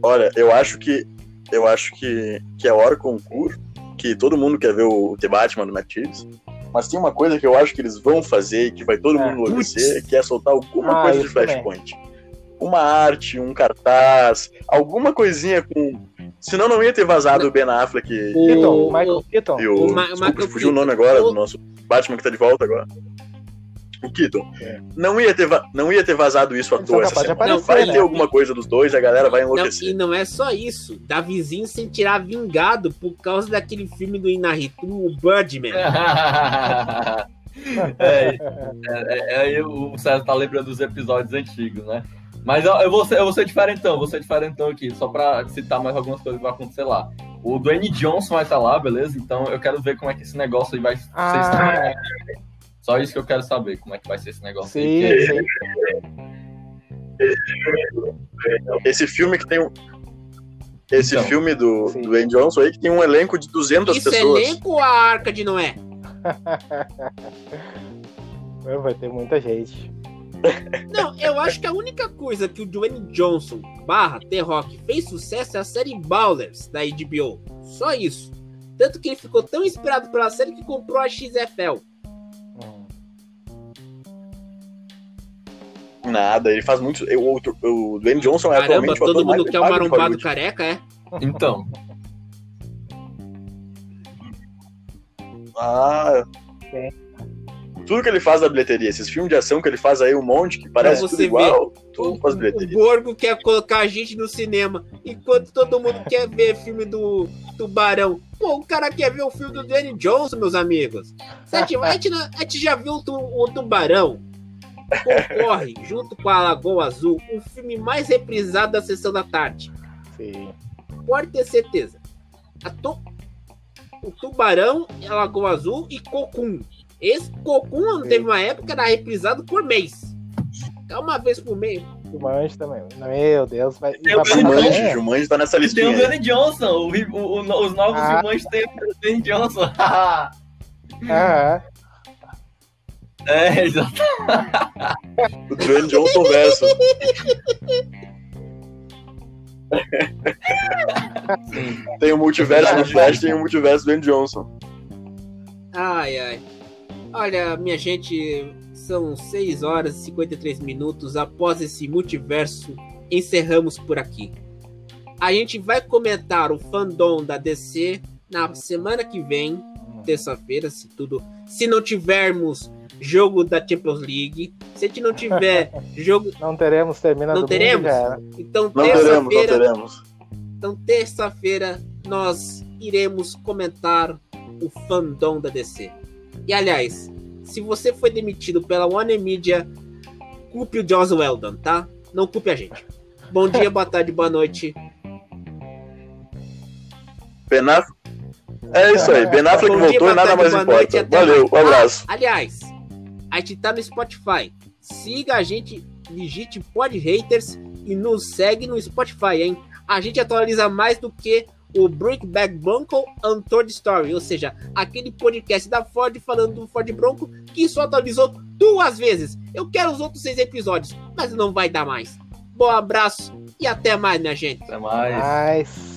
Olha, eu acho que eu acho que, que é hora concurso, que todo mundo quer ver o The Batman do Matt Reeves, mas tem uma coisa que eu acho que eles vão fazer e que vai todo É. mundo enlouquecer, que é soltar alguma Ah, coisa de isso também. Flashpoint. Uma arte, um cartaz, alguma coisinha com... Senão não ia ter vazado o Ben Affleck e, Keaton, O- Michael Keaton. e o... o Ma- desculpa, Michael fugiu o nome agora O- do nosso Batman que tá de volta agora. O Keaton. É. Não, ia ter não ia ter vazado isso à Eles toa essa semana. aparecer, Vai né? ter alguma coisa dos dois, a galera vai Não, enlouquecer. e não é só isso. Davizinho sem tirar vingado por causa daquele filme do Inarritu, o Birdman. (laughs) é, é, é, aí o César tá lembrando dos episódios antigos, né? Mas eu, eu, vou ser, eu vou ser diferentão, vou ser diferentão aqui, só pra citar mais algumas coisas que vão acontecer lá. O Dwayne Johnson vai estar lá, beleza? Então eu quero ver como é que esse negócio aí vai Ah, ser. Só isso que eu quero saber, como é que vai ser esse negócio sim, aí. sim. Esse filme que tem um. Esse Então, filme do, sim. do Dwayne Johnson aí que tem um elenco de 200 Isso é pessoas. elenco ou a Arca de Noé? (laughs) Vai ter muita gente. Não, eu acho que a única coisa que o Dwayne Johnson barra T-Rock fez sucesso é a série Ballers da HBO. Só isso. Tanto que ele ficou tão inspirado pela série que comprou a XFL. Nada, ele faz muito. O, outro- o Dwayne Johnson é Caramba, atualmente o todo ator mais mundo quer um marombado careca, é? Então, Ah. É. Tudo que ele faz da bilheteria, esses filmes de ação que ele faz aí, um monte que parece tudo igual, O, tudo faz o bilheteria. Borgo quer colocar a gente no cinema, enquanto todo mundo quer ver filme do Tubarão. Pô, o cara quer ver o filme do Danny Johnson, meus amigos. Sete, a, gente, a gente já viu o, tu- o Tubarão. Concorre, junto com a Lagoa Azul, o filme mais reprisado da sessão da tarde. Sim. Pode ter certeza. Tu- O Tubarão, a Lagoa Azul e Cocum. Esse Cocum teve uma época que era reprisado por mês. É uma vez por mês. Jumanji também. Meu Deus, vai. Tem vai o Jumanji? Jumanji tá nessa tem o. Dwayne Johnson, o, o- o- os novos Ah. irmãos tem o Dwayne Johnson. (laughs) Ah, é, exato. O Dwayne Johnson verso. Tem o multiverso do Flash, tem o multiverso do Dwayne Johnson. Ai, ai. Olha, minha gente, são 6 horas e 53 minutos. Após esse multiverso, encerramos por aqui. A gente vai comentar o fandom da DC na semana que vem, terça-feira, se tudo. Se não tivermos jogo da Champions League, se a gente não tiver (laughs) jogo. não teremos, termina Não teremos? Então, Não teremos, não terça-feira. teremos. Então, terça-feira, nós iremos comentar o fandom da DC. E, aliás, se você foi demitido pela Warner Media, culpe o Joss Weldon, tá? Não culpe a gente. Bom dia, boa tarde, boa noite. Affleck... É isso aí, Ben Affleck dia, voltou e nada tarde, mais boa noite, importa. até Valeu, um abraço. Ah, aliás, a gente tá no Spotify. Siga a gente, digite Pod Haters e nos segue no Spotify, hein? A gente atualiza mais do que o Brickback Bronco Untold Story, ou seja, aquele podcast da Ford falando do Ford Bronco que só atualizou duas vezes. Eu quero os outros seis episódios, mas não vai dar mais. Bom abraço e até mais, minha gente. Até mais. Mas.